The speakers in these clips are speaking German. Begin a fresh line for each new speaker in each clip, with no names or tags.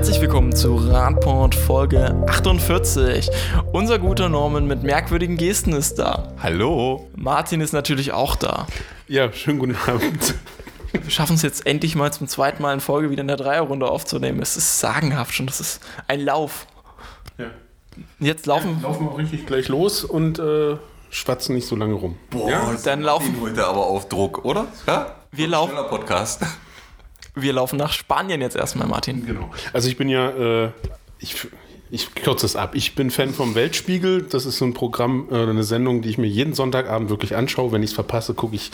Herzlich willkommen zu Radport Folge 48. Unser guter Norman mit merkwürdigen Gesten ist da.
Hallo.
Martin ist natürlich auch da.
Ja, schönen guten Abend.
Wir schaffen es jetzt endlich mal zum zweiten Mal in Folge wieder in der Dreierrunde aufzunehmen. Es ist sagenhaft schon, das ist ein Lauf.
Ja.
Jetzt laufen.
Ja, laufen wir auch richtig gleich los und äh, schwatzen nicht so lange rum.
Boah,
Ja, dann laufen-
heute aber auf Druck, oder? Ja?
Wir laufen-
Podcast.
Wir laufen nach Spanien jetzt erstmal, Martin.
Genau. Also ich bin ja, äh, ich, ich kürze es ab. Ich bin Fan vom Weltspiegel. Das ist so ein Programm, äh, eine Sendung, die ich mir jeden Sonntagabend wirklich anschaue. Wenn ich es verpasse, gucke ich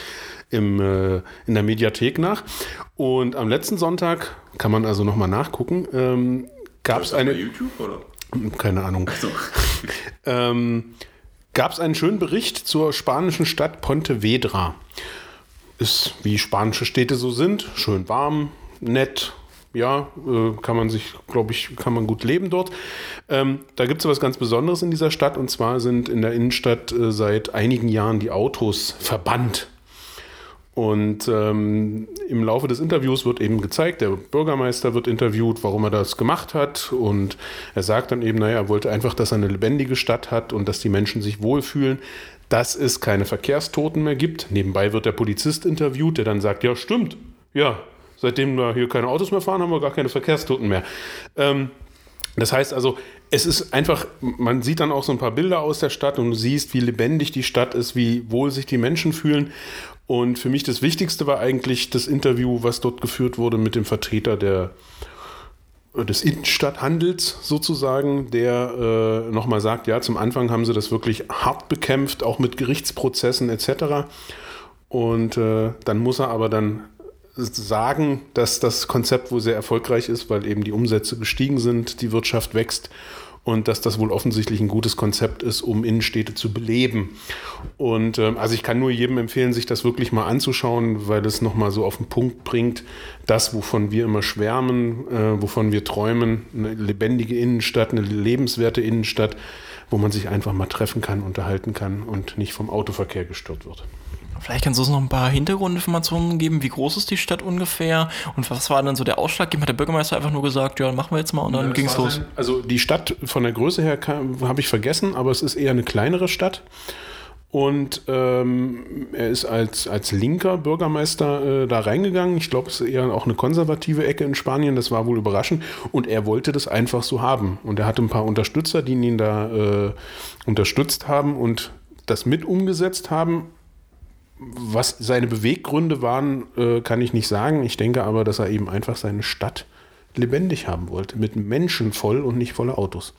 im, äh, in der Mediathek nach. Und am letzten Sonntag, kann man also nochmal nachgucken, ähm, gab es eine...
YouTube, oder?
Keine Ahnung. ähm, gab es einen schönen Bericht zur spanischen Stadt Pontevedra. Ist wie spanische Städte so sind, schön warm, nett. Ja, äh, kann man sich, glaube ich, kann man gut leben dort. Ähm, da gibt es was ganz Besonderes in dieser Stadt und zwar sind in der Innenstadt äh, seit einigen Jahren die Autos verbannt. Und ähm, im Laufe des Interviews wird eben gezeigt, der Bürgermeister wird interviewt, warum er das gemacht hat. Und er sagt dann eben, naja, er wollte einfach, dass er eine lebendige Stadt hat und dass die Menschen sich wohlfühlen, dass es keine Verkehrstoten mehr gibt. Nebenbei wird der Polizist interviewt, der dann sagt, ja, stimmt, ja, seitdem wir hier keine Autos mehr fahren, haben wir gar keine Verkehrstoten mehr. Ähm, das heißt also, es ist einfach, man sieht dann auch so ein paar Bilder aus der Stadt und du siehst, wie lebendig die Stadt ist, wie wohl sich die Menschen fühlen. Und für mich das Wichtigste war eigentlich das Interview, was dort geführt wurde mit dem Vertreter der, des Innenstadthandels sozusagen, der äh, nochmal sagt, ja, zum Anfang haben sie das wirklich hart bekämpft, auch mit Gerichtsprozessen etc. Und äh, dann muss er aber dann sagen, dass das Konzept wohl sehr erfolgreich ist, weil eben die Umsätze gestiegen sind, die Wirtschaft wächst und dass das wohl offensichtlich ein gutes Konzept ist, um Innenstädte zu beleben. Und ähm, also ich kann nur jedem empfehlen, sich das wirklich mal anzuschauen, weil es nochmal so auf den Punkt bringt, das, wovon wir immer schwärmen, äh, wovon wir träumen, eine lebendige Innenstadt, eine lebenswerte Innenstadt, wo man sich einfach mal treffen kann, unterhalten kann und nicht vom Autoverkehr gestört wird.
Vielleicht kannst du uns noch ein paar Hintergrundinformationen geben. Wie groß ist die Stadt ungefähr? Und was war dann so der Ausschlag? Hat der Bürgermeister einfach nur gesagt, ja, machen wir jetzt mal und dann
Ja,
ging's
das war
los.
Also die Stadt von der Größe her habe ich vergessen, aber es ist eher eine kleinere Stadt. Und ähm, er ist als, als linker Bürgermeister äh, da reingegangen. Ich glaube, es ist eher auch eine konservative Ecke in Spanien. Das war wohl überraschend. Und er wollte das einfach so haben. Und er hatte ein paar Unterstützer, die ihn da äh, unterstützt haben und das mit umgesetzt haben. Was seine Beweggründe waren, äh, kann ich nicht sagen. Ich denke aber, dass er eben einfach seine Stadt lebendig haben wollte. Mit Menschen voll und nicht voller Autos.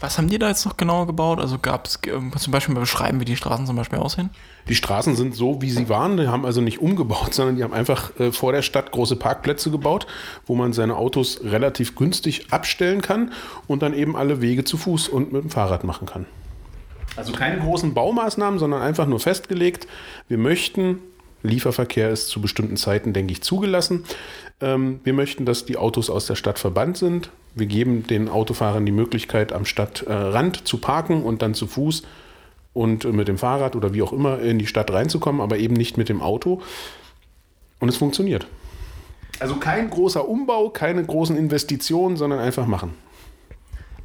Was haben die da jetzt noch genauer gebaut? Also gab es zum Beispiel mal beschreiben, wie die Straßen zum Beispiel aussehen?
Die Straßen sind so, wie sie waren. Die haben also nicht umgebaut, sondern die haben einfach äh, vor der Stadt große Parkplätze gebaut, wo man seine Autos relativ günstig abstellen kann und dann eben alle Wege zu Fuß und mit dem Fahrrad machen kann. Also keine großen Baumaßnahmen, sondern einfach nur festgelegt, wir möchten, Lieferverkehr ist zu bestimmten Zeiten, denke ich, zugelassen. Ähm, wir möchten, dass die Autos aus der Stadt verbannt sind. Wir geben den Autofahrern die Möglichkeit, am Stadtrand zu parken und dann zu Fuß und mit dem Fahrrad oder wie auch immer in die Stadt reinzukommen, aber eben nicht mit dem Auto. Und es funktioniert. Also kein großer Umbau, keine großen Investitionen, sondern einfach machen.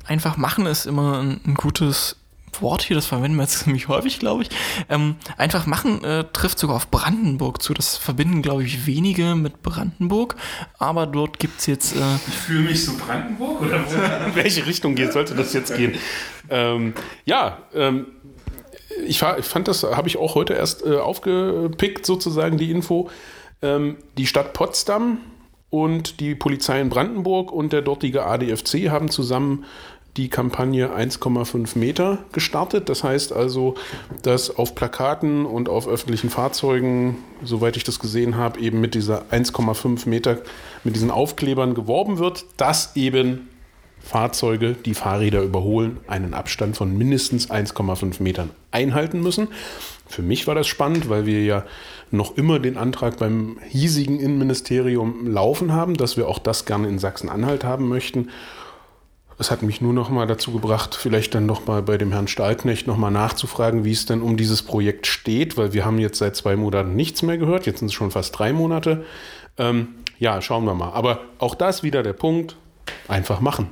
Einfach machen ist immer ein gutes Wort hier, das verwenden wir jetzt ziemlich häufig, glaube ich. Ähm, einfach machen äh, trifft sogar auf Brandenburg zu. Das verbinden, glaube ich, wenige mit Brandenburg. Aber dort gibt es jetzt. Äh,
Ich fühle mich so Brandenburg oder in welche Richtung geht, sollte das jetzt gehen? Ähm, ja, ähm, ich, ich fand das, habe ich auch heute erst äh, aufgepickt, sozusagen die Info. Ähm, die Stadt Potsdam und die Polizei in Brandenburg und der dortige ADFC haben zusammen die Kampagne 1,5 Meter gestartet. Das heißt also, dass auf Plakaten und auf öffentlichen Fahrzeugen, soweit ich das gesehen habe, eben mit dieser 1,5 Meter, mit diesen Aufklebern geworben wird, dass eben Fahrzeuge, die Fahrräder überholen, einen Abstand von mindestens 1,5 Metern einhalten müssen. Für mich war das spannend, weil wir ja noch immer den Antrag beim hiesigen Innenministerium laufen haben, dass wir auch das gerne in Sachsen-Anhalt haben möchten. Es hat mich nur noch mal dazu gebracht, vielleicht dann noch mal bei dem Herrn Stahlknecht noch mal nachzufragen, wie es denn um dieses Projekt steht, weil wir haben jetzt seit zwei Monaten nichts mehr gehört. Jetzt sind es schon fast drei Monate. Ähm, ja, schauen wir mal. Aber auch das wieder der Punkt. einfach machen.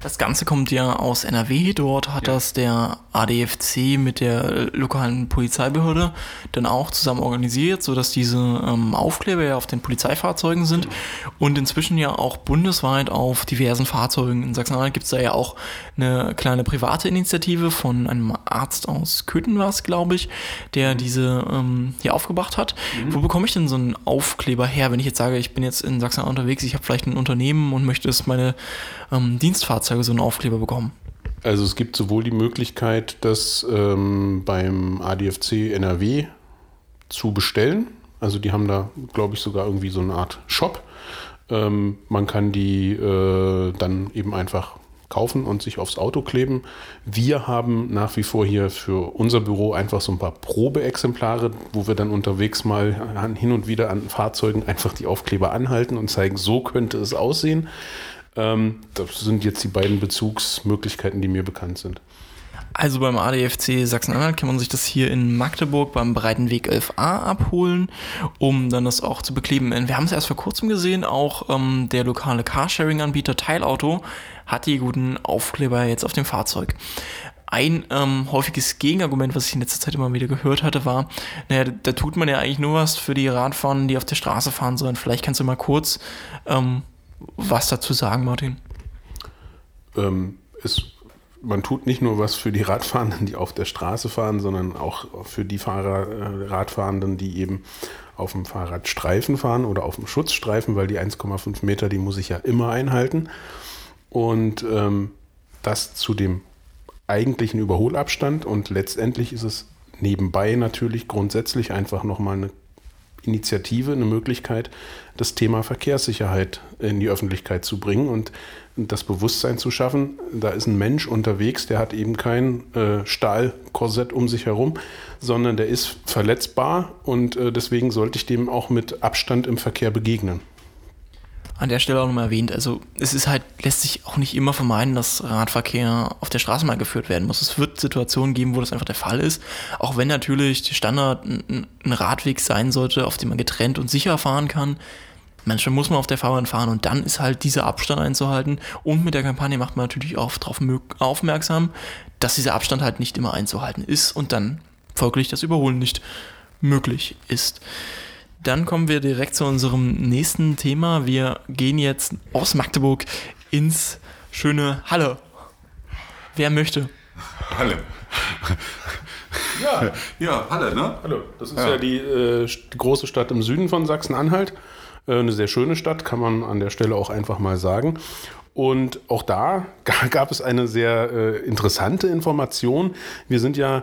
Das Ganze kommt ja aus NRW. Dort hat ja. das der ADFC mit der lokalen Polizeibehörde dann auch zusammen organisiert, sodass diese ähm, Aufkleber ja auf den Polizeifahrzeugen sind und inzwischen ja auch bundesweit auf diversen Fahrzeugen. In Sachsen-Anhalt gibt es da ja auch eine kleine private Initiative von einem Arzt aus Köthen war es, glaube ich, der mhm. diese ähm, hier aufgebracht hat. Mhm. Wo bekomme ich denn so einen Aufkleber her, wenn ich jetzt sage, ich bin jetzt in Sachsen-Anhalt unterwegs, ich habe vielleicht ein Unternehmen und möchte, dass meine ähm, Dienstfahrzeuge so einen Aufkleber bekommen?
Also es gibt sowohl die Möglichkeit, das ähm, beim ADFC NRW zu bestellen. Also die haben da, glaube ich, sogar irgendwie so eine Art Shop. Ähm, man kann die äh, dann eben einfach kaufen und sich aufs Auto kleben. Wir haben nach wie vor hier für unser Büro einfach so ein paar Probeexemplare, wo wir dann unterwegs mal hin und wieder an Fahrzeugen einfach die Aufkleber anhalten und zeigen, so könnte es aussehen. Ähm, das sind jetzt die beiden Bezugsmöglichkeiten, die mir bekannt sind.
Also beim ADFC Sachsen-Anhalt kann man sich das hier in Magdeburg beim Breitenweg 11a abholen, um dann das auch zu bekleben. Wir haben es erst vor kurzem gesehen, auch ähm, der lokale Carsharing-Anbieter Teilauto hat die guten Aufkleber jetzt auf dem Fahrzeug. Ein ähm, häufiges Gegenargument, was ich in letzter Zeit immer wieder gehört hatte, war, naja, da tut man ja eigentlich nur was für die Radfahrer, die auf der Straße fahren sollen. Vielleicht kannst du mal kurz ähm, was dazu sagen, Martin?
Ähm, es, man tut nicht nur was für die Radfahrenden, die auf der Straße fahren, sondern auch für die Fahrer, äh, Radfahrenden, die eben auf dem Fahrradstreifen fahren oder auf dem Schutzstreifen, weil die 1,5 Meter, die muss ich ja immer einhalten. Und ähm, das zu dem eigentlichen Überholabstand und letztendlich ist es nebenbei natürlich grundsätzlich einfach nochmal eine Initiative, eine Möglichkeit, das Thema Verkehrssicherheit in die Öffentlichkeit zu bringen und das Bewusstsein zu schaffen, da ist ein Mensch unterwegs, der hat eben kein äh, Stahlkorsett um sich herum, sondern der ist verletzbar und äh, deswegen sollte ich dem auch mit Abstand im Verkehr begegnen
an der Stelle auch nochmal erwähnt, also es ist halt, lässt sich auch nicht immer vermeiden, dass Radverkehr auf der Straße mal geführt werden muss. Es wird Situationen geben, wo das einfach der Fall ist. Auch wenn natürlich der Standard ein, Radweg sein sollte, auf dem man getrennt und sicher fahren kann. Manchmal muss man auf der Fahrbahn fahren und dann ist halt dieser Abstand einzuhalten. Und mit der Kampagne macht man natürlich auch darauf aufmerksam, dass dieser Abstand halt nicht immer einzuhalten ist und dann folglich das Überholen nicht möglich ist. Dann kommen wir direkt zu unserem nächsten Thema. Wir gehen jetzt aus Magdeburg ins schöne Halle. Wer möchte?
Halle.
Ja, ja, Halle, ne? Hallo. Das ist ja, ja die, äh, große Stadt im Süden von Sachsen-Anhalt. Äh, eine sehr schöne Stadt, kann man an der Stelle auch einfach mal sagen. Und auch da gab es eine sehr äh, interessante Information. Wir sind ja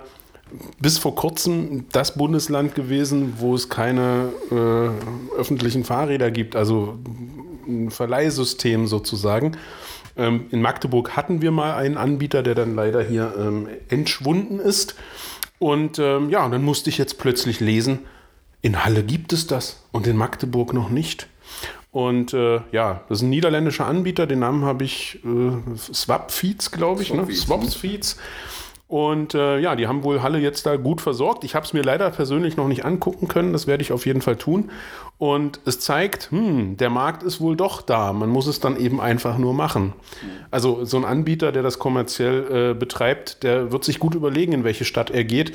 bis vor kurzem das Bundesland gewesen, wo es keine äh, öffentlichen Fahrräder gibt, also ein Verleihsystem sozusagen. Ähm, in Magdeburg hatten wir mal einen Anbieter, der dann leider hier ähm, entschwunden ist. Und ähm, ja, dann musste ich jetzt plötzlich lesen, in Halle gibt es das und in Magdeburg noch nicht. Und äh, ja, das ist ein niederländischer Anbieter, den Namen habe ich äh, Swapfeeds, glaube ich, ne? Swapfeeds. Und äh, ja, die haben wohl Halle jetzt da gut versorgt. Ich habe es mir leider persönlich noch nicht angucken können. Das werde ich auf jeden Fall tun. Und es zeigt, hm, der Markt ist wohl doch da. Man muss es dann eben einfach nur machen. Also so ein Anbieter, der das kommerziell äh, betreibt, der wird sich gut überlegen, in welche Stadt er geht.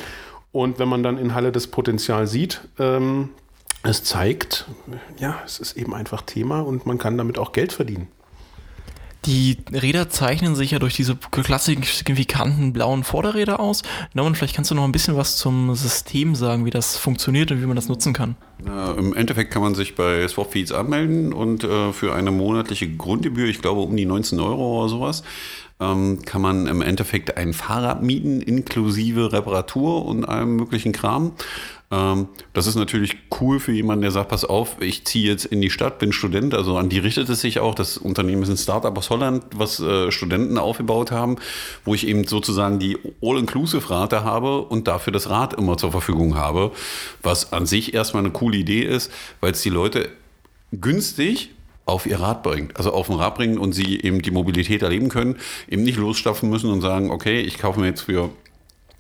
Und wenn man dann in Halle das Potenzial sieht, ähm, es zeigt, ja, es ist eben einfach Thema und man kann damit auch Geld verdienen.
Die Räder zeichnen sich ja durch diese klassischen signifikanten blauen Vorderräder aus. Norman, vielleicht kannst du noch ein bisschen was zum System sagen, wie das funktioniert und wie man das nutzen kann.
Ja, Im Endeffekt kann man sich bei Swapfeeds anmelden und äh, für eine monatliche Grundgebühr, ich glaube um die 19 Euro oder sowas, ähm, kann man im Endeffekt ein Fahrrad mieten, inklusive Reparatur und allem möglichen Kram. Ähm, das ist natürlich cool für jemanden, der sagt, pass auf, ich ziehe jetzt in die Stadt, bin Student, also an die richtet es sich auch. Das Unternehmen ist ein Startup aus Holland, was äh, Studenten aufgebaut haben, wo ich eben sozusagen die All-Inclusive-Rate habe und dafür das Rad immer zur Verfügung habe, was an sich erstmal eine coole Idee ist, weil es die Leute günstig auf ihr Rad bringt, also auf dem Rad bringen und sie eben die Mobilität erleben können, eben nicht losstapfen müssen und sagen, okay, ich kaufe mir jetzt für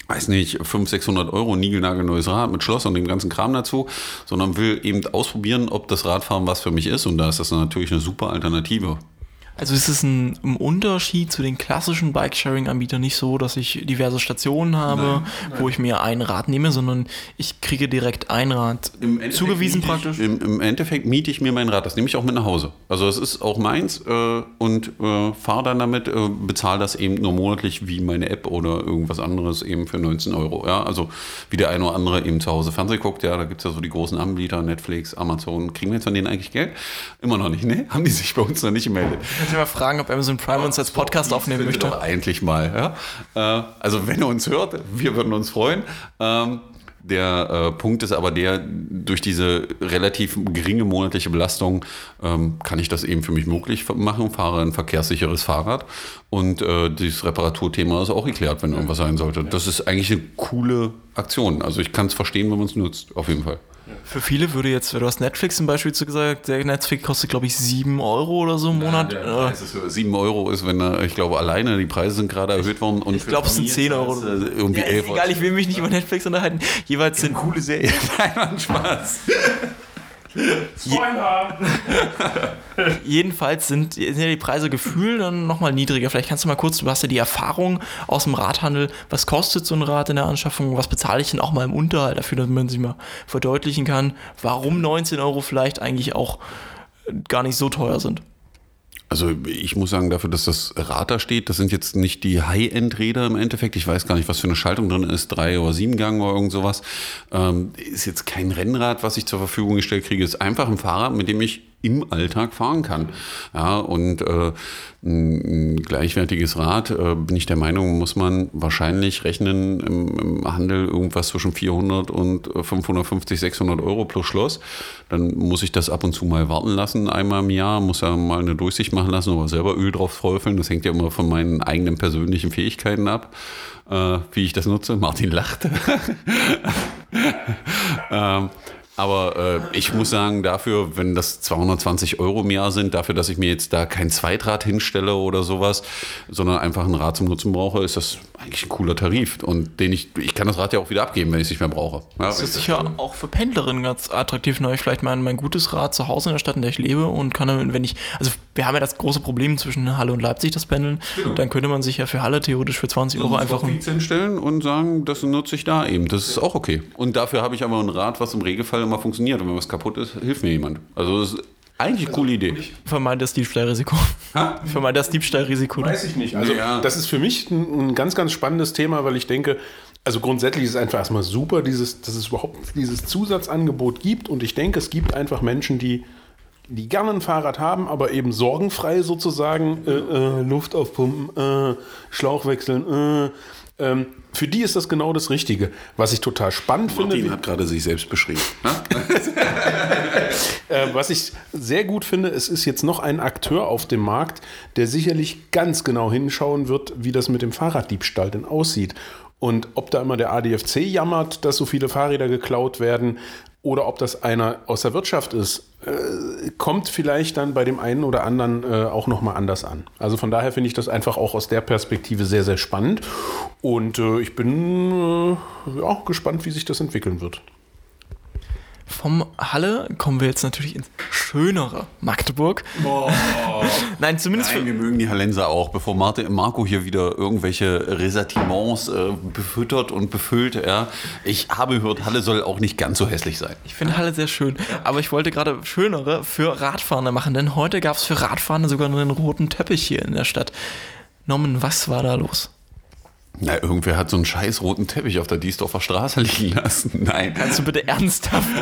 weiß nicht, 500, 600 Euro ein niegelnagelneues Rad mit Schloss und dem ganzen Kram dazu, sondern will eben ausprobieren, ob das Radfahren was für mich ist. Und da ist das natürlich eine super Alternative.
Also ist es ein, ein Unterschied zu den klassischen Bike-Sharing-Anbietern nicht so, dass ich diverse Stationen habe, wo ich mir ein Rad nehme, sondern ich kriege direkt ein Rad zugewiesen
miete ich-
praktisch.
Im, Im Endeffekt miete ich mir mein Rad, das nehme ich auch mit nach Hause. Also es ist auch meins äh, und äh, fahre dann damit, äh, bezahle das eben nur monatlich wie meine App oder irgendwas anderes eben für 19 Euro. Ja? Also wie der eine oder andere eben zu Hause Fernsehen guckt, ja, da gibt es ja so die großen Anbieter, Netflix, Amazon. Kriegen wir jetzt von denen eigentlich Geld? Immer noch nicht, ne? Haben die sich bei uns noch nicht gemeldet.
Du mal fragen, ob Amazon Prime uns als Podcast aufnehmen möchte?
Doch eigentlich mal. Ja? Äh, also wenn ihr uns hört, wir würden uns freuen. Ähm, der äh, Punkt ist aber der, durch diese relativ geringe monatliche Belastung ähm, kann ich das eben für mich möglich machen, fahre ein verkehrssicheres Fahrrad und äh, dieses Reparaturthema ist auch geklärt, wenn irgendwas sein sollte. Das ist eigentlich eine coole Aktion. Also ich kann es verstehen, wenn man es nutzt, auf jeden Fall.
Für viele würde jetzt, du hast Netflix zum Beispiel zu gesagt, der Netflix kostet glaube ich 7 Euro oder so im Monat.
Der
Äh,
Preis ist für 7 Euro ist, wenn er, ich glaube, alleine die Preise sind gerade erhöht worden. Und
Ich glaube, es sind 10 Euro.
Irgendwie
Ja,
11
ist egal, ich will mich nicht über Netflix unterhalten. Jeweils sind
Coole Serie. Nein, Mann, Spaß.
Jedenfalls sind, sind ja die Preise gefühlt dann nochmal niedriger. Vielleicht kannst du mal kurz, du hast ja die Erfahrung aus dem Radhandel, was kostet so ein Rad in der Anschaffung, was bezahle ich denn auch mal im Unterhalt dafür, dass man sich mal verdeutlichen kann, warum 19 Euro vielleicht eigentlich auch gar nicht so teuer sind.
Also ich muss sagen, dafür, dass das Rad da steht, das sind jetzt nicht die High-End-Räder im Endeffekt. Ich weiß gar nicht, was für eine Schaltung drin ist, drei oder sieben Gang oder irgend sowas. Ähm, ist jetzt kein Rennrad, was ich zur Verfügung gestellt kriege. Ist einfach ein Fahrrad, mit dem ich im Alltag fahren kann. Ja, und äh, ein, gleichwertiges Rad, äh, bin ich der Meinung, muss man wahrscheinlich rechnen im, im Handel irgendwas zwischen 400 und äh, 550, 600 Euro plus Schloss. Dann muss ich das ab und zu mal warten lassen, einmal im Jahr, muss ja mal eine Durchsicht machen lassen oder selber Öl drauf träufeln. Das hängt ja immer von meinen eigenen persönlichen Fähigkeiten ab, äh, wie ich das nutze. Martin lacht. ähm, aber äh, ich muss sagen, dafür, wenn das 220 Euro im Jahr sind, dafür, dass ich mir jetzt da kein Zweitrad hinstelle oder sowas, sondern einfach ein Rad zum Nutzen brauche, ist das eigentlich ein cooler Tarif. Und den ich, ich kann das Rad ja auch wieder abgeben, wenn ich es nicht mehr brauche. Ja,
Das ist sicher auch für Pendlerinnen ganz attraktiv. Ne? Ich vielleicht mein, mein gutes Rad zu Hause in der Stadt, in der ich lebe und kann dann, wenn ich, also wir haben ja das große Problem zwischen Halle und Leipzig, das Pendeln. Dann könnte man sich ja für Halle theoretisch für 20 Euro einfach ein
hinstellen und sagen, das nutze ich da eben. Das ist auch okay. Und dafür habe ich aber ein Rad, was im Regelfall immer funktioniert. Und wenn was kaputt ist, hilft mir jemand. Also das ist eigentlich eine coole Idee.
vermeint das Diebstahlrisiko. Vermeint das Diebstahlrisiko.
Weiß ich nicht. Also
Ja.
das ist für mich ein, ein ganz, ganz spannendes Thema, weil ich denke, also grundsätzlich ist es einfach erstmal super, dieses, dass es überhaupt dieses Zusatzangebot gibt. Und ich denke, es gibt einfach Menschen, die, die gerne ein Fahrrad haben, aber eben sorgenfrei sozusagen äh, äh, Luft aufpumpen, äh, Schlauch wechseln. Äh, ähm, für die ist das genau das Richtige. Was ich total spannend finde,
Martin hat gerade sich selbst beschrieben. ne?
Äh, was ich sehr gut finde, es ist jetzt noch ein Akteur auf dem Markt, der sicherlich ganz genau hinschauen wird, wie das mit dem Fahrraddiebstahl denn aussieht. Und ob da immer der ADFC jammert, dass so viele Fahrräder geklaut werden, oder ob das einer aus der Wirtschaft ist, äh, kommt vielleicht dann bei dem einen oder anderen äh, auch nochmal anders an. Also von daher finde ich das einfach auch aus der Perspektive sehr, sehr spannend. Und äh, ich bin äh, ja, gespannt, wie sich das entwickeln wird.
Vom Halle kommen wir jetzt natürlich ins schönere Magdeburg. Nein, zumindest
Nein,
für,
wir mögen die Hallenser auch, bevor Martin, Marco hier wieder irgendwelche Ressentiments äh, befüttert und befüllt. Ja. Ich habe gehört, Halle soll auch nicht ganz so hässlich sein.
Ich finde Halle sehr schön. Aber ich wollte gerade schönere für Radfahrende machen, denn heute gab es für Radfahrende sogar einen roten Teppich hier in der Stadt. Norman, was war da los?
Na, irgendwer hat so einen scheiß roten Teppich auf der Diesdorfer Straße liegen lassen. Nein.
Kannst du bitte ernsthaft?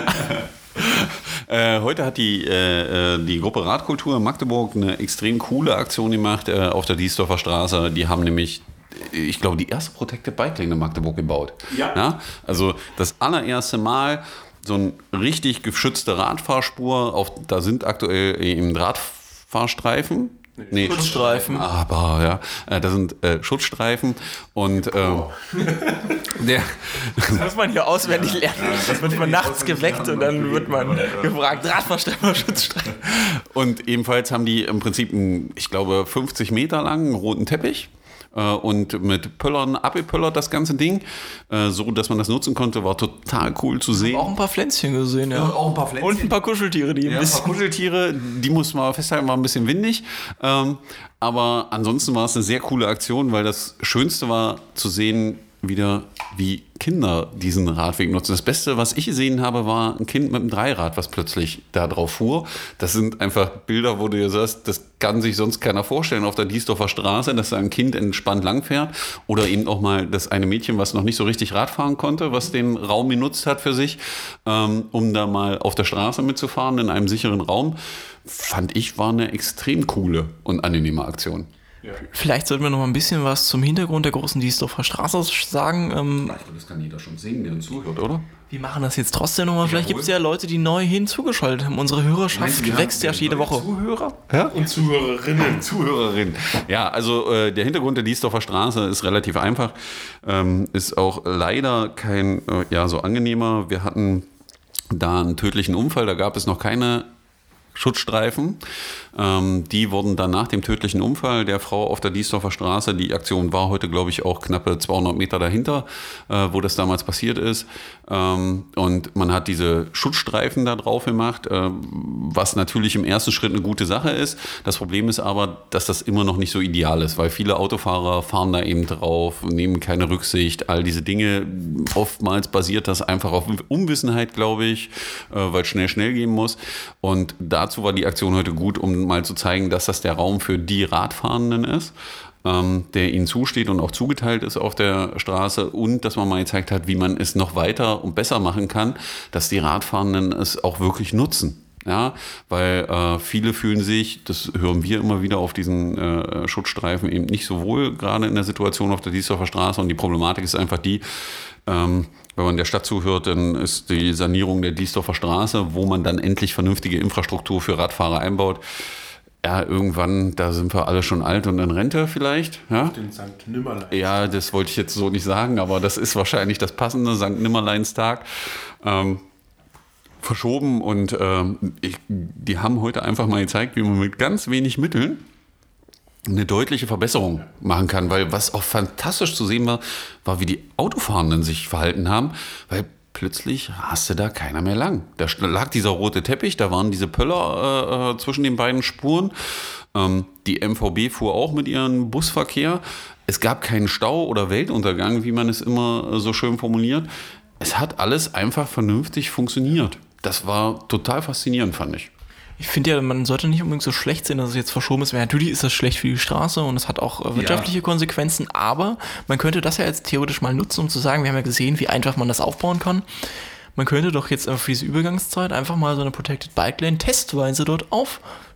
Äh, heute hat die, äh, äh, die Gruppe Radkultur in Magdeburg eine extrem coole Aktion gemacht äh, auf der Diesdorfer Straße. Die haben nämlich, ich glaube, die erste Protected Bike Lane in Magdeburg gebaut.
Ja.
Also das allererste Mal so eine richtig geschützte Radfahrspur. Auf, da sind aktuell eben Drahtfahrstreifen. Nee,
Schutzstreifen.
Aber ja, äh, da sind äh, Schutzstreifen und ähm, der,
Das muss man hier auswendig lernen. Das wird man nachts geweckt und dann wird man gefragt, Radfahrstreifen oder Schutzstreifen.
Und ebenfalls haben die im Prinzip, einen, ich glaube, 50 Meter langen roten Teppich. Äh, und mit Pöllern abgepöllert, das ganze Ding, äh, so dass man das nutzen konnte, war total cool zu sehen.
Auch ein paar Pflänzchen gesehen, ja.
auch ein paar Pflänzchen.
Und ein paar Kuscheltiere, die ein
Ja, ein paar
bisschen.
Kuscheltiere, die mussten wir aber festhalten, war ein bisschen windig. Ähm, aber ansonsten war es eine sehr coole Aktion, weil das Schönste war zu sehen, wieder wie Kinder diesen Radweg nutzen. Das Beste, was ich gesehen habe, war ein Kind mit einem Dreirad, was plötzlich da drauf fuhr. Das sind einfach Bilder, wo du dir sagst, das kann sich sonst keiner vorstellen auf der Diesdorfer Straße, dass da ein Kind entspannt langfährt. Oder eben auch mal das eine Mädchen, was noch nicht so richtig Rad fahren konnte, was den Raum genutzt hat für sich, ähm, um da mal auf der Straße mitzufahren in einem sicheren Raum. Fand ich, war eine extrem coole und angenehme Aktion.
Vielleicht sollten wir noch mal ein bisschen was zum Hintergrund der großen Diesdorfer Straße sagen. Ähm,
Das kann jeder schon sehen, der uns zuhört, oder?
wir machen das jetzt trotzdem noch mal. Vielleicht gibt es ja Leute, die neu hinzugeschaltet haben. Unsere Hörerschaft wächst ja jede Woche.
Zuhörer? Ja?
Und Zuhörerinnen.
Zuhörerin. Ja, also äh, der Hintergrund der Diesdorfer Straße ist relativ einfach. Ähm, ist auch leider kein äh, ja, so angenehmer. Wir hatten da einen tödlichen Unfall, da gab es noch keine Schutzstreifen. Ähm, die wurden dann nach dem tödlichen Unfall der Frau auf der Diesdorfer Straße, die Aktion war heute, glaube ich, auch knappe 200 Meter dahinter, äh, wo das damals passiert ist. Ähm, und man hat diese Schutzstreifen da drauf gemacht, äh, was natürlich im ersten Schritt eine gute Sache ist. Das Problem ist aber, dass das immer noch nicht so ideal ist, weil viele Autofahrer fahren da eben drauf, nehmen keine Rücksicht, all diese Dinge. Oftmals basiert das einfach auf Unwissenheit, glaube ich, äh, weil es schnell, schnell gehen muss. Und dazu war die Aktion heute gut, um mal zu zeigen, dass das der Raum für die Radfahrenden ist ähm, der ihnen zusteht und auch zugeteilt ist auf der Straße und dass man mal gezeigt hat, wie man es noch weiter und besser machen kann, dass die Radfahrenden es auch wirklich nutzen. Ja, weil äh, viele fühlen sich, das hören wir immer wieder auf diesen äh, Schutzstreifen, eben nicht so wohl, gerade in der Situation auf der Diesdorfer Straße. Und die Problematik ist einfach die, ähm, wenn man der Stadt zuhört, dann ist die Sanierung der Diesdorfer Straße, wo man dann endlich vernünftige Infrastruktur für Radfahrer einbaut. Ja, irgendwann, da sind wir alle schon alt und in Rente vielleicht. Ja,
Den St. Nimmerlein.
ja das wollte ich jetzt so nicht sagen, aber das ist wahrscheinlich das passende St. Nimmerleinstag. Ähm, verschoben und ähm, ich, die haben heute einfach mal gezeigt, wie man mit ganz wenig Mitteln eine deutliche Verbesserung machen kann, weil was auch fantastisch zu sehen war, war, wie die Autofahrenden sich verhalten haben, weil plötzlich raste da keiner mehr lang. Da lag dieser rote Teppich, da waren diese Pöller äh, zwischen den beiden Spuren. Ähm, die MVB fuhr auch mit ihrem Busverkehr. Es gab keinen Stau oder Weltuntergang, wie man es immer so schön formuliert. Es hat alles einfach vernünftig funktioniert. Das war total faszinierend, fand ich.
Ich finde ja, man sollte nicht unbedingt so schlecht sehen, dass es jetzt verschoben ist. Weil natürlich ist das schlecht für die Straße und es hat auch äh, wirtschaftliche Konsequenzen, aber man könnte das ja jetzt theoretisch mal nutzen, um zu sagen, wir haben ja gesehen, wie einfach man das aufbauen kann. Man könnte doch jetzt für diese Übergangszeit einfach mal so eine Protected Bike Lane testweise dort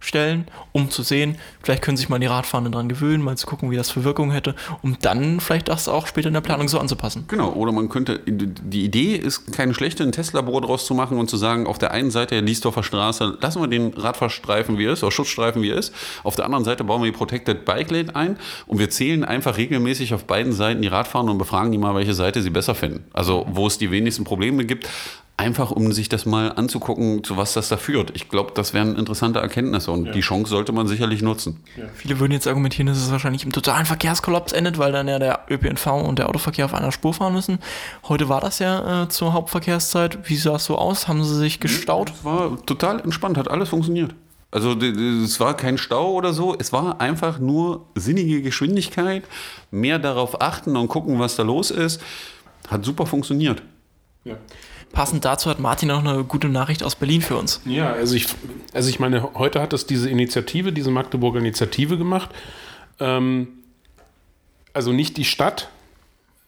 aufstellen, um zu sehen, vielleicht können sich mal die Radfahrenden dran gewöhnen, mal zu gucken, wie das für Wirkung hätte, um dann vielleicht das auch später in der Planung so anzupassen.
Genau, oder man könnte, die Idee ist keine schlechte, ein Testlabor draus zu machen und zu sagen, auf der einen Seite der Liesdorfer Straße lassen wir den Radfahrstreifen wie er ist, oder Schutzstreifen wie er ist, auf der anderen Seite bauen wir die Protected Bike Lane ein und wir zählen einfach regelmäßig auf beiden Seiten die Radfahrer und befragen die mal, welche Seite sie besser finden. Also wo es die wenigsten Probleme gibt, einfach um sich das mal anzugucken, zu was das da führt. Ich glaube, das wären interessante Erkenntnisse und die Chance sollte man sicherlich nutzen.
Viele würden jetzt argumentieren, dass es wahrscheinlich im totalen Verkehrskollaps endet, weil dann ja der ÖPNV und der Autoverkehr auf einer Spur fahren müssen. Heute war das ja äh, zur Hauptverkehrszeit. Wie sah es so aus? Haben sie sich gestaut?
Es war total entspannt, hat alles funktioniert. Also es war kein Stau oder so, es war einfach nur sinnige Geschwindigkeit, mehr darauf achten und gucken, was da los ist. Hat super funktioniert.
Ja.
Passend dazu hat Martin auch eine gute Nachricht aus Berlin für uns.
Ja, also ich, also ich meine, heute hat das diese Initiative, diese Magdeburger Initiative gemacht. Ähm, also nicht die Stadt,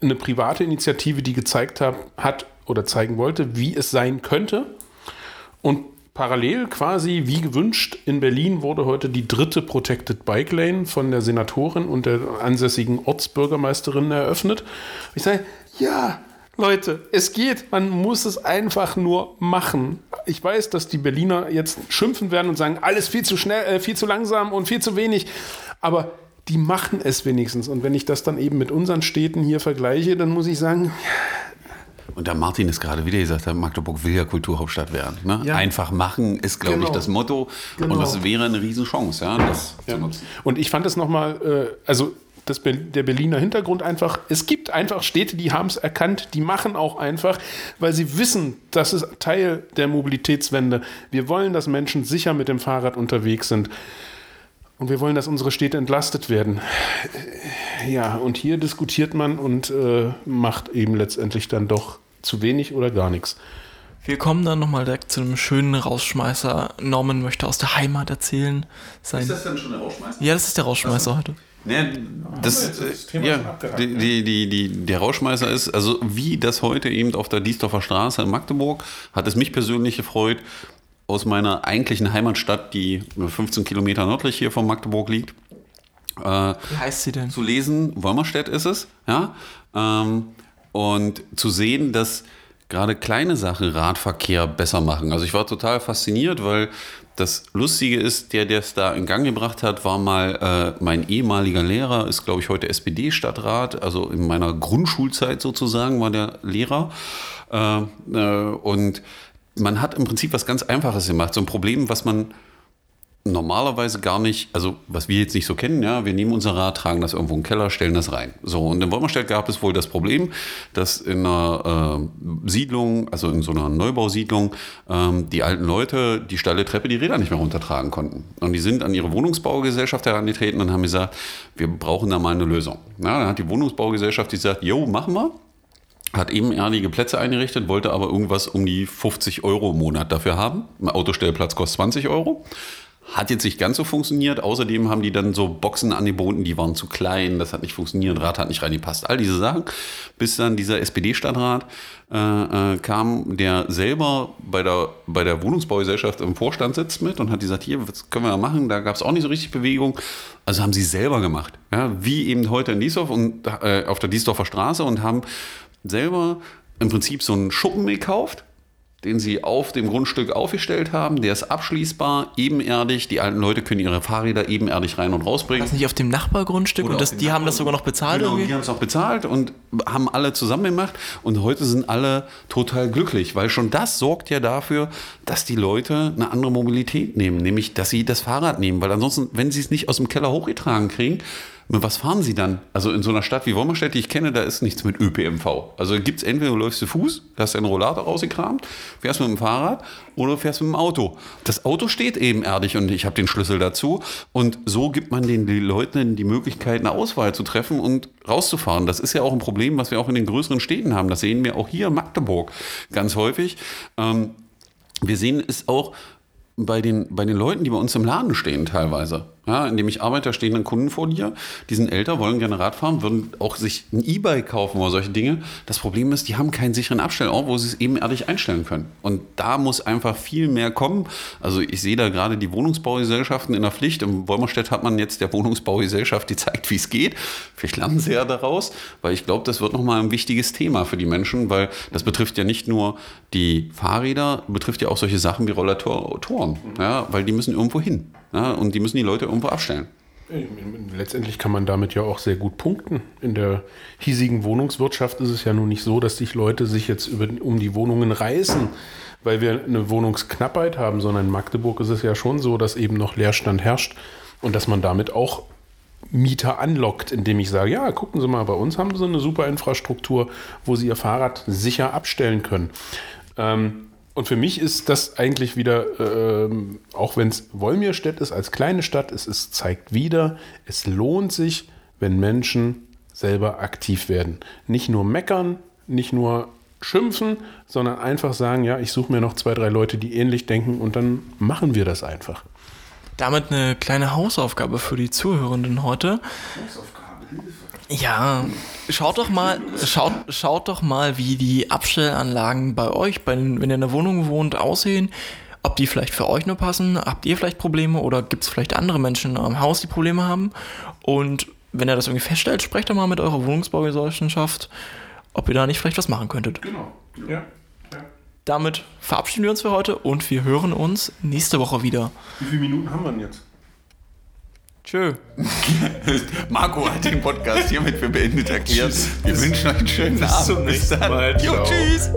eine private Initiative, die gezeigt hat, hat oder zeigen wollte, wie es sein könnte. Und parallel quasi, wie gewünscht, in Berlin wurde heute die dritte Protected Bike Lane von der Senatorin und der ansässigen Ortsbürgermeisterin eröffnet. Ich sage, ja, Leute, es geht. Man muss es einfach nur machen. Ich weiß, dass die Berliner jetzt schimpfen werden und sagen, alles viel zu schnell, äh, viel zu langsam und viel zu wenig. Aber die machen es wenigstens. Und wenn ich das dann eben mit unseren Städten hier vergleiche, dann muss ich sagen,
Und da Martin es gerade wieder gesagt hat, Magdeburg will ja Kulturhauptstadt werden. Ne?
Ja.
Einfach machen ist, glaube ich,
Genau.
das Motto.
Genau.
Und das wäre eine Riesenchance, ja, das zu nutzen.
Und ich fand es nochmal, äh, also das, der Berliner Hintergrund einfach. Es gibt einfach Städte, die haben es erkannt, die machen auch einfach, weil sie wissen, das ist Teil der Mobilitätswende. Wir wollen, dass Menschen sicher mit dem Fahrrad unterwegs sind. Und wir wollen, dass unsere Städte entlastet werden. Ja, und hier diskutiert man und äh, macht eben letztendlich dann doch zu wenig oder gar nichts.
Wir kommen dann nochmal direkt zu einem schönen Rausschmeißer. Norman möchte aus der Heimat erzählen. Sein
dann schon der Rauschmeister?
ja, das ist der Rausschmeißer heute.
Ne, das,
das
äh,
Thema
ja,
schon abgehakt,
die,
ne?
die, die, die, der Rauschmeißer ist, also wie das heute eben auf der Diesdorfer Straße in Magdeburg, hat es mich persönlich gefreut, aus meiner eigentlichen Heimatstadt, die 15 Kilometer nördlich hier von Magdeburg liegt, äh,
Wie heißt sie denn?
zu lesen, Wolmerstedt ist es, ja, ähm, und zu sehen, dass gerade kleine Sachen Radverkehr besser machen. Also ich war total fasziniert, weil das Lustige ist, der, der es da in Gang gebracht hat, war mal äh, mein ehemaliger Lehrer, ist glaube ich heute SPD-Stadtrat, also in meiner Grundschulzeit sozusagen war der Lehrer. Äh, äh, und man hat im Prinzip was ganz Einfaches gemacht, so ein Problem, was man normalerweise gar nicht, also was wir jetzt nicht so kennen, ja, wir nehmen unser Rad, tragen das irgendwo in den Keller, stellen das rein. So, und in Wolmerstedt gab es wohl das Problem, dass in einer äh, Siedlung, also in so einer Neubausiedlung, ähm, die alten Leute die steile Treppe die Räder nicht mehr runtertragen konnten. Und die sind an ihre Wohnungsbaugesellschaft herangetreten und haben gesagt, wir brauchen da mal eine Lösung. Na, dann hat die Wohnungsbaugesellschaft gesagt, jo, machen wir hat ebenerdige Plätze eingerichtet, wollte aber irgendwas um die 50 Euro im Monat dafür haben. Ein Autostellplatz kostet 20 Euro. Hat jetzt nicht ganz so funktioniert. Außerdem haben die dann so Boxen angeboten, die waren zu klein, das hat nicht funktioniert, Rad hat nicht reingepasst, all diese Sachen. Bis dann dieser SPD-Stadtrat äh, äh, kam, der selber bei der, bei der Wohnungsbaugesellschaft im Vorstand sitzt mit und hat gesagt, hier, was können wir da machen? Da gab es auch nicht so richtig Bewegung. Also haben sie selber gemacht. Ja, wie eben heute in Diesdorf und äh, auf der Diesdorfer Straße und haben selber im Prinzip so einen Schuppen gekauft, den sie auf dem Grundstück aufgestellt haben. Der ist abschließbar, ebenerdig. Die alten Leute können ihre Fahrräder ebenerdig rein und rausbringen.
Das nicht auf dem Nachbargrundstück
Oder
und das, die haben das sogar noch bezahlt
Genau,
irgendwie?
die haben es auch bezahlt und haben alle zusammen gemacht. Und heute sind alle total glücklich, weil schon das sorgt ja dafür, dass die Leute eine andere Mobilität nehmen, nämlich dass sie das Fahrrad nehmen. Weil ansonsten, wenn sie es nicht aus dem Keller hochgetragen kriegen, mit was fahren sie dann? Also in so einer Stadt wie Wolmerstedt, die ich kenne, da ist nichts mit ÖPMV. Also gibt es entweder du läufst zu Fuß, hast deinen Rollator rausgekramt, fährst mit dem Fahrrad oder fährst mit dem Auto. Das Auto steht ebenerdig und ich habe den Schlüssel dazu. Und so gibt man den, den Leuten die Möglichkeit, eine Auswahl zu treffen und rauszufahren. Das ist ja auch ein Problem, was wir auch in den größeren Städten haben. Das sehen wir auch hier in Magdeburg ganz häufig. Ähm, wir sehen es auch bei den, bei den Leuten, die bei uns im Laden stehen teilweise. Ja, indem ich arbeite, da stehen dann Kunden vor dir, die sind älter, wollen gerne Rad fahren, würden auch sich ein E-Bike kaufen oder solche Dinge. Das Problem ist, die haben keinen sicheren Abstellort, wo sie es ebenerdig einstellen können. Und da muss einfach viel mehr kommen. Also ich sehe da gerade die Wohnungsbaugesellschaften in der Pflicht. Im Wolmerstedt hat man jetzt der Wohnungsbaugesellschaft, die zeigt, wie es geht. Vielleicht lernen sie ja daraus, weil ich glaube, das wird nochmal ein wichtiges Thema für die Menschen, weil das betrifft ja nicht nur die Fahrräder, betrifft ja auch solche Sachen wie Rollatoren, ja, weil die müssen irgendwo hin. Ja, und die müssen die Leute irgendwo abstellen.
Letztendlich kann man damit ja auch sehr gut punkten. In der hiesigen Wohnungswirtschaft ist es ja nun nicht so, dass sich Leute sich jetzt über, um die Wohnungen reißen, weil wir eine Wohnungsknappheit haben, sondern in Magdeburg ist es ja schon so, dass eben noch Leerstand herrscht und dass man damit auch Mieter anlockt, indem ich sage, ja, gucken Sie mal, bei uns haben Sie eine super Infrastruktur, wo Sie Ihr Fahrrad sicher abstellen können. Ähm, und für mich ist das eigentlich wieder, ähm, auch wenn es Wolmirstedt ist, als kleine Stadt, es ist, zeigt wieder, es lohnt sich, wenn Menschen selber aktiv werden. Nicht nur meckern, nicht nur schimpfen, sondern einfach sagen, ja, ich suche mir noch zwei, drei Leute, die ähnlich denken und dann machen wir das einfach.
Damit eine kleine Hausaufgabe für die Zuhörenden heute. Ja, schaut doch mal, schaut, schaut doch mal, wie die Abstellanlagen bei euch, bei wenn ihr in der Wohnung wohnt, aussehen. Ob die vielleicht für euch nur passen, habt ihr vielleicht Probleme oder gibt es vielleicht andere Menschen am Haus, die Probleme haben? Und wenn ihr das irgendwie feststellt, sprecht doch mal mit eurer Wohnungsbaugesellschaft, ob ihr da nicht vielleicht was machen könntet.
Genau. Ja.
Damit verabschieden wir uns für heute und wir hören uns nächste Woche wieder.
Wie viele Minuten haben wir denn jetzt?
Tschö.
Marco hat den Podcast hiermit für beendet erklärt. Wir wünschen euch einen schönen Abend.
zum nächsten
Bis.
Mal.
Jo, tschüss.